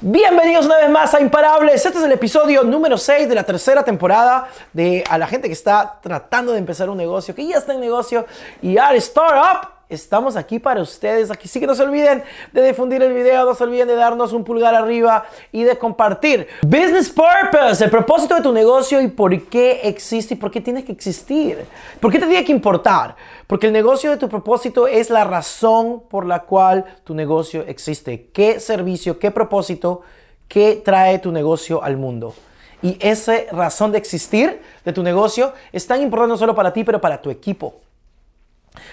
bienvenidos una vez más a Imparables. Este es el episodio número 6 de la tercera temporada de a la gente que está tratando de empezar un negocio, que ya está en negocio y al startup estamos aquí para ustedes. Aquí sí que no se olviden de difundir el video, no se olviden de darnos un pulgar arriba y de compartir. Business Purpose, el propósito de tu negocio y por qué existe y por qué tienes que existir. ¿Por qué te tiene que importar? Porque el negocio de tu propósito es la razón por la cual tu negocio existe. ¿Qué servicio, qué propósito, qué trae tu negocio al mundo? Y esa razón de existir de tu negocio es tan importante no solo para ti, pero para tu equipo.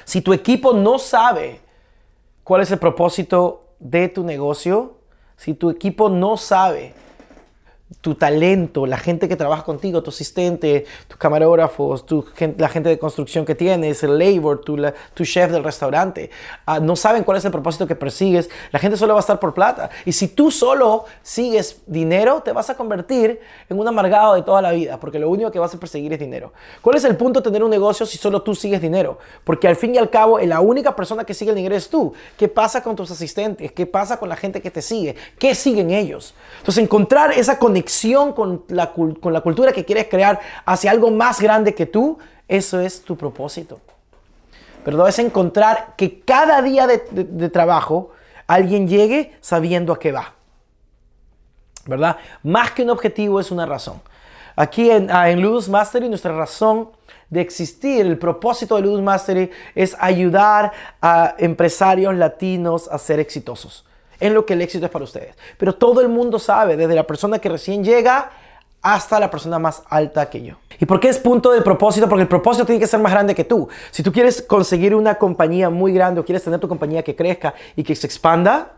Si tu equipo no sabe cuál es el propósito de tu negocio, si tu equipo no sabe tu talento, la gente que trabaja contigo, tu asistente, tus camarógrafos, la gente de construcción que tienes, el labor, tu, chef del restaurante, ah, no saben cuál es el propósito que persigues, la gente solo va a estar por plata. Y si tú solo sigues dinero, te vas a convertir en un amargado de toda la vida, porque lo único que vas a perseguir es dinero. ¿Cuál es el punto de tener un negocio si solo tú sigues dinero? Porque al fin y al cabo, la única persona que sigue el dinero es tú. ¿Qué pasa con tus asistentes? ¿Qué pasa con la gente que te sigue? ¿Qué siguen ellos? Entonces, encontrar esa conexión conexión con la, cultura que quieres crear hacia algo más grande que tú, eso es tu propósito. Pero es encontrar que cada día de, trabajo alguien llegue sabiendo a qué va. ¿Verdad? Más que un objetivo es una razón. Aquí en, ah, en Ludus Mastery nuestra razón de existir, el propósito de Ludus Mastery es ayudar a empresarios latinos a ser exitosos en lo que el éxito es para ustedes. Pero todo el mundo sabe, desde la persona que recién llega hasta la persona más alta que yo. ¿Y por qué es punto de propósito? Porque el propósito tiene que ser más grande que tú. Si tú quieres conseguir una compañía muy grande o quieres tener tu compañía que crezca y que se expanda,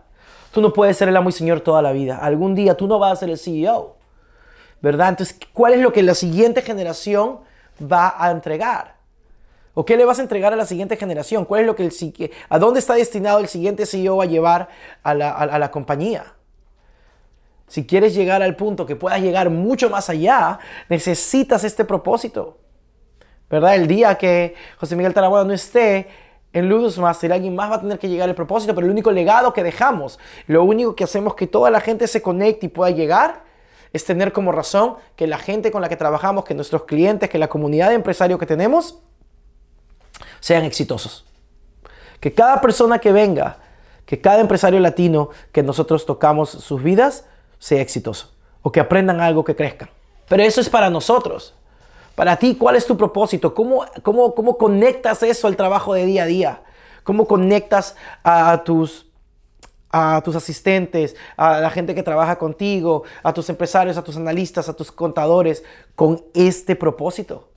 tú no puedes ser el amo y señor toda la vida. Algún día tú no vas a ser el CEO. ¿Verdad? Entonces, ¿cuál es lo que la siguiente generación va a entregar? ¿O qué le vas a entregar a la siguiente generación? ¿Cuál es lo que el, ¿A dónde está destinado el siguiente CEO a llevar a la, a la compañía? Si quieres llegar al punto que puedas llegar mucho más allá, necesitas este propósito. ¿Verdad? El día que José Miguel Tarabona no esté en Ludus Master, alguien más va a tener que llegar al propósito, pero el único legado que dejamos, lo único que hacemos que toda la gente se conecte y pueda llegar, es tener como razón que la gente con la que trabajamos, que nuestros clientes, que la comunidad de empresarios que tenemos, sean exitosos. Que cada persona que venga, que cada empresario latino que nosotros tocamos sus vidas, sea exitoso. O que aprendan algo que crezcan. Pero eso es para nosotros. Para ti, ¿cuál es tu propósito? ¿Cómo, cómo, cómo conectas eso al trabajo de día a día? ¿Cómo conectas a tus, a tus asistentes, a la gente que trabaja contigo, a tus empresarios, a tus analistas, a tus contadores con este propósito?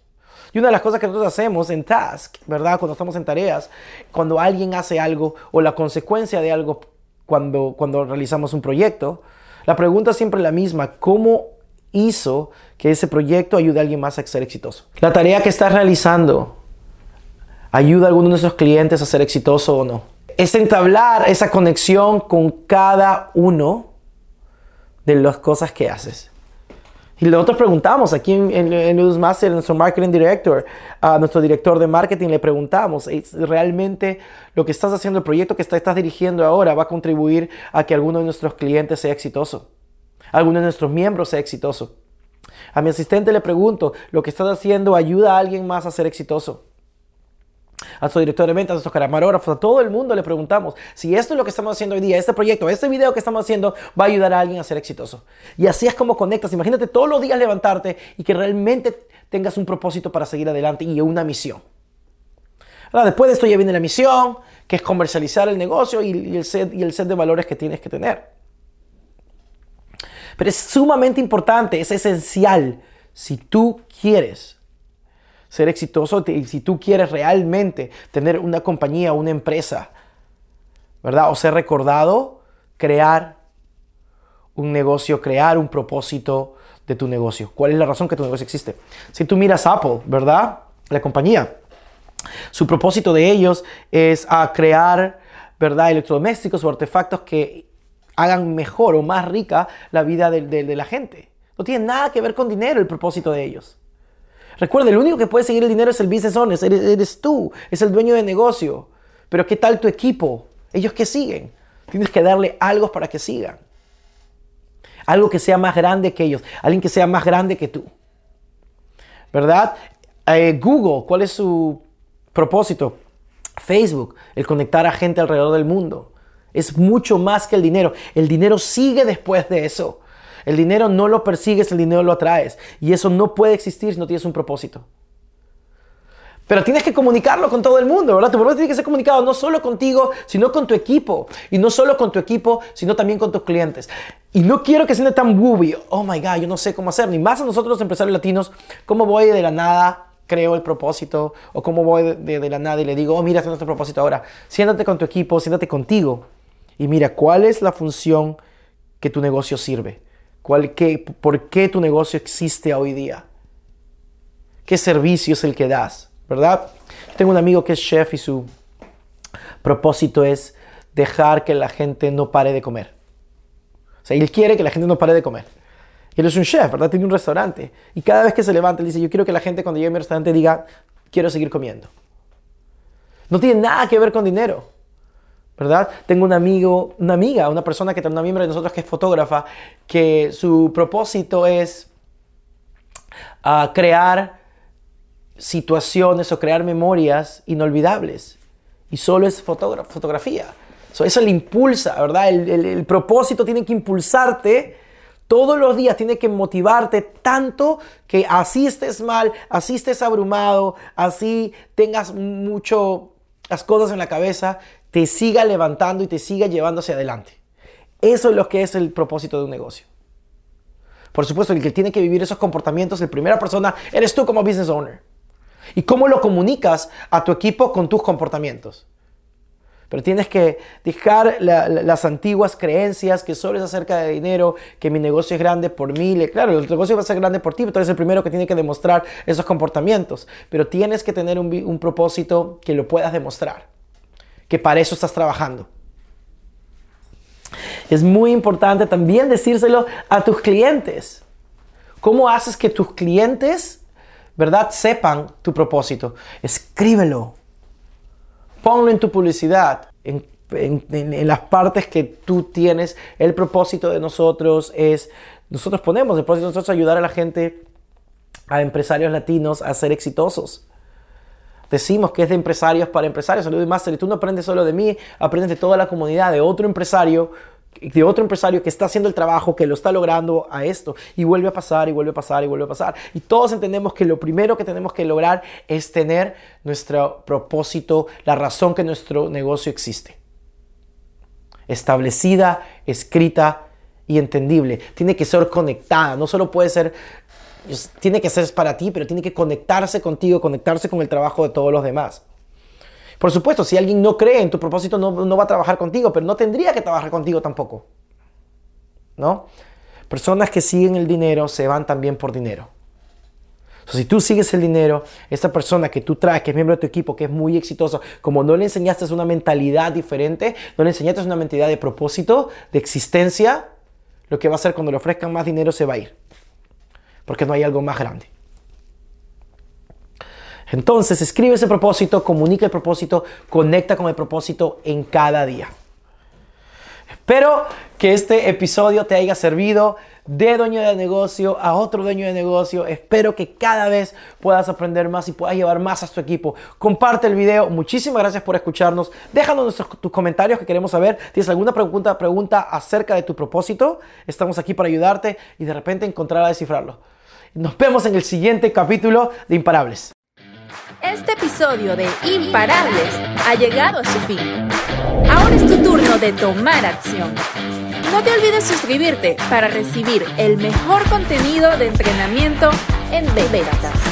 Y una de las cosas que nosotros hacemos en task, ¿verdad? Cuando estamos en tareas, cuando alguien hace algo o la consecuencia de algo cuando, cuando realizamos un proyecto, la pregunta es siempre la misma, ¿cómo hizo que ese proyecto ayude a alguien más a ser exitoso? La tarea que estás realizando ayuda a alguno de nuestros clientes a ser exitoso o no. Es entablar esa conexión con cada uno de las cosas que haces. Y nosotros preguntamos aquí en, en, en Newsmaster, nuestro marketing director, a nuestro director de marketing, le preguntamos, ¿realmente lo que estás haciendo, el proyecto que estás dirigiendo ahora va a contribuir a que alguno de nuestros clientes sea exitoso? ¿Alguno de nuestros miembros sea exitoso? A mi asistente le pregunto, ¿lo que estás haciendo ayuda a alguien más a ser exitoso? A su director de ventas, a sus camarógrafos, a todo el mundo le preguntamos si esto es lo que estamos haciendo hoy día, este proyecto, este video que estamos haciendo va a ayudar a alguien a ser exitoso. Y así es como conectas. Imagínate todos los días levantarte y que realmente tengas un propósito para seguir adelante y una misión. después de esto ya viene la misión, que es comercializar el negocio y, el set, y el set de valores que tienes que tener. Pero es sumamente importante, es esencial. Si tú quieres ser exitoso y si tú quieres realmente tener una compañía, una empresa, ¿verdad? O ser recordado, crear un negocio, crear un propósito de tu negocio? ¿Cuál es la razón que tu negocio existe? Si tú miras Apple, ¿verdad? La compañía. Su propósito de ellos es a crear, ¿verdad? Electrodomésticos o artefactos que hagan mejor o más rica la vida de, la gente. No tiene nada que ver con dinero el propósito de ellos. Recuerda, el único que puede seguir el dinero es el business owner, eres, tú, es el dueño de negocio. Pero ¿qué tal tu equipo? Ellos que siguen. Tienes que darle algo para que sigan. Algo que sea más grande que ellos. Alguien que sea más grande que tú. ¿Verdad? Eh, Google, ¿cuál es su propósito? Facebook, el conectar a gente alrededor del mundo. Es mucho más que el dinero. El dinero sigue después de eso. El dinero no lo persigues, el dinero lo atraes. Y eso no puede existir si no tienes un propósito. Pero tienes que comunicarlo con todo el mundo, ¿verdad? Tu propósito tiene que ser comunicado no solo contigo, sino con tu equipo. Y no solo con tu equipo, sino también con tus clientes. Y no quiero que sea tan wooby. Oh my God, yo no sé cómo hacer. Ni más a nosotros empresarios latinos, cómo voy de la nada creo el propósito o cómo voy de, la nada y le digo, oh, mira, este propósito ahora. Siéntate con tu equipo, siéntate contigo y mira cuál es la función que tu negocio sirve. ¿Por qué tu negocio existe hoy día? ¿Qué servicio es el que das? ¿verdad? Tengo un amigo que es chef y su propósito es dejar que la gente no pare de comer. O sea, él quiere que la gente no pare de comer. Él es un chef, ¿verdad? Tiene un restaurante. Y cada vez que se levanta, él dice, yo quiero que la gente cuando llegue a mi restaurante diga, quiero seguir comiendo. No tiene nada que ver con dinero, ¿verdad? Tengo un amigo, una amiga, una persona que una miembro de nosotros que es fotógrafa, que su propósito es ah, crear situaciones o crear memorias inolvidables. Y solo es fotografía. eso le impulsa, ¿verdad? El, propósito tiene que impulsarte todos los días, tiene que motivarte tanto que así estés mal, así estés abrumado, así tengas mucho las cosas en la cabeza, te siga levantando y te siga llevando hacia adelante. Eso es lo que es el propósito de un negocio. Por supuesto, el que tiene que vivir esos comportamientos, la primera persona, eres tú como business owner. ¿Y cómo lo comunicas a tu equipo con tus comportamientos? Pero tienes que dejar las antiguas creencias que solo es acerca de dinero, que mi negocio es grande por mí. Claro, el negocio va a ser grande por ti, pero tú eres el primero que tiene que demostrar esos comportamientos. Pero tienes que tener un, un propósito que lo puedas demostrar, que para eso estás trabajando. Es muy importante también decírselo a tus clientes. ¿Cómo haces que tus clientes ¿verdad? Sepan tu propósito. Escríbelo. Ponlo en tu publicidad, en, las partes que tú tienes. El propósito de nosotros es, nosotros ponemos, el propósito de nosotros ayudar a la gente, a empresarios latinos a ser exitosos. Decimos que es de empresarios para empresarios. Salud y Master. Y tú no aprendes solo de mí, aprendes de toda la comunidad, de otro empresario de otro empresario que está haciendo el trabajo, que lo está logrando a esto, y vuelve a pasar, y vuelve a pasar, y vuelve a pasar. Y todos entendemos que lo primero que tenemos que lograr es tener nuestro propósito, la razón que nuestro negocio existe. Establecida, escrita y entendible. Tiene que ser conectada, no solo puede ser, tiene que ser para ti, pero tiene que conectarse contigo, conectarse con el trabajo de todos los demás. Por supuesto, si alguien no cree en tu propósito, no, va a trabajar contigo, pero no tendría que trabajar contigo tampoco. ¿No? Personas que siguen el dinero se van también por dinero. si tú sigues el dinero, esta persona que tú traes, que es miembro de tu equipo, que es muy exitoso, como no le enseñaste una mentalidad diferente, no le enseñaste una mentalidad de propósito, de existencia, lo que va a hacer cuando le ofrezcan más dinero se va a ir. Porque no hay algo más grande. Entonces, escribe ese propósito, comunica el propósito, conecta con el propósito en cada día. Espero que este episodio te haya servido de dueño de negocio a otro dueño de negocio. Espero que cada vez puedas aprender más y puedas llevar más a tu equipo. Comparte el video. Muchísimas gracias por escucharnos. Déjanos tus comentarios que queremos saber. ¿Tienes alguna pregunta, pregunta acerca de tu propósito? Estamos aquí para ayudarte y de repente encontrar a descifrarlo. Nos vemos en el siguiente capítulo de Imparables. Este episodio de Imparables ha llegado a su fin. Ahora es tu turno de tomar acción. No te olvides suscribirte para recibir el mejor contenido de entrenamiento en Beberatas.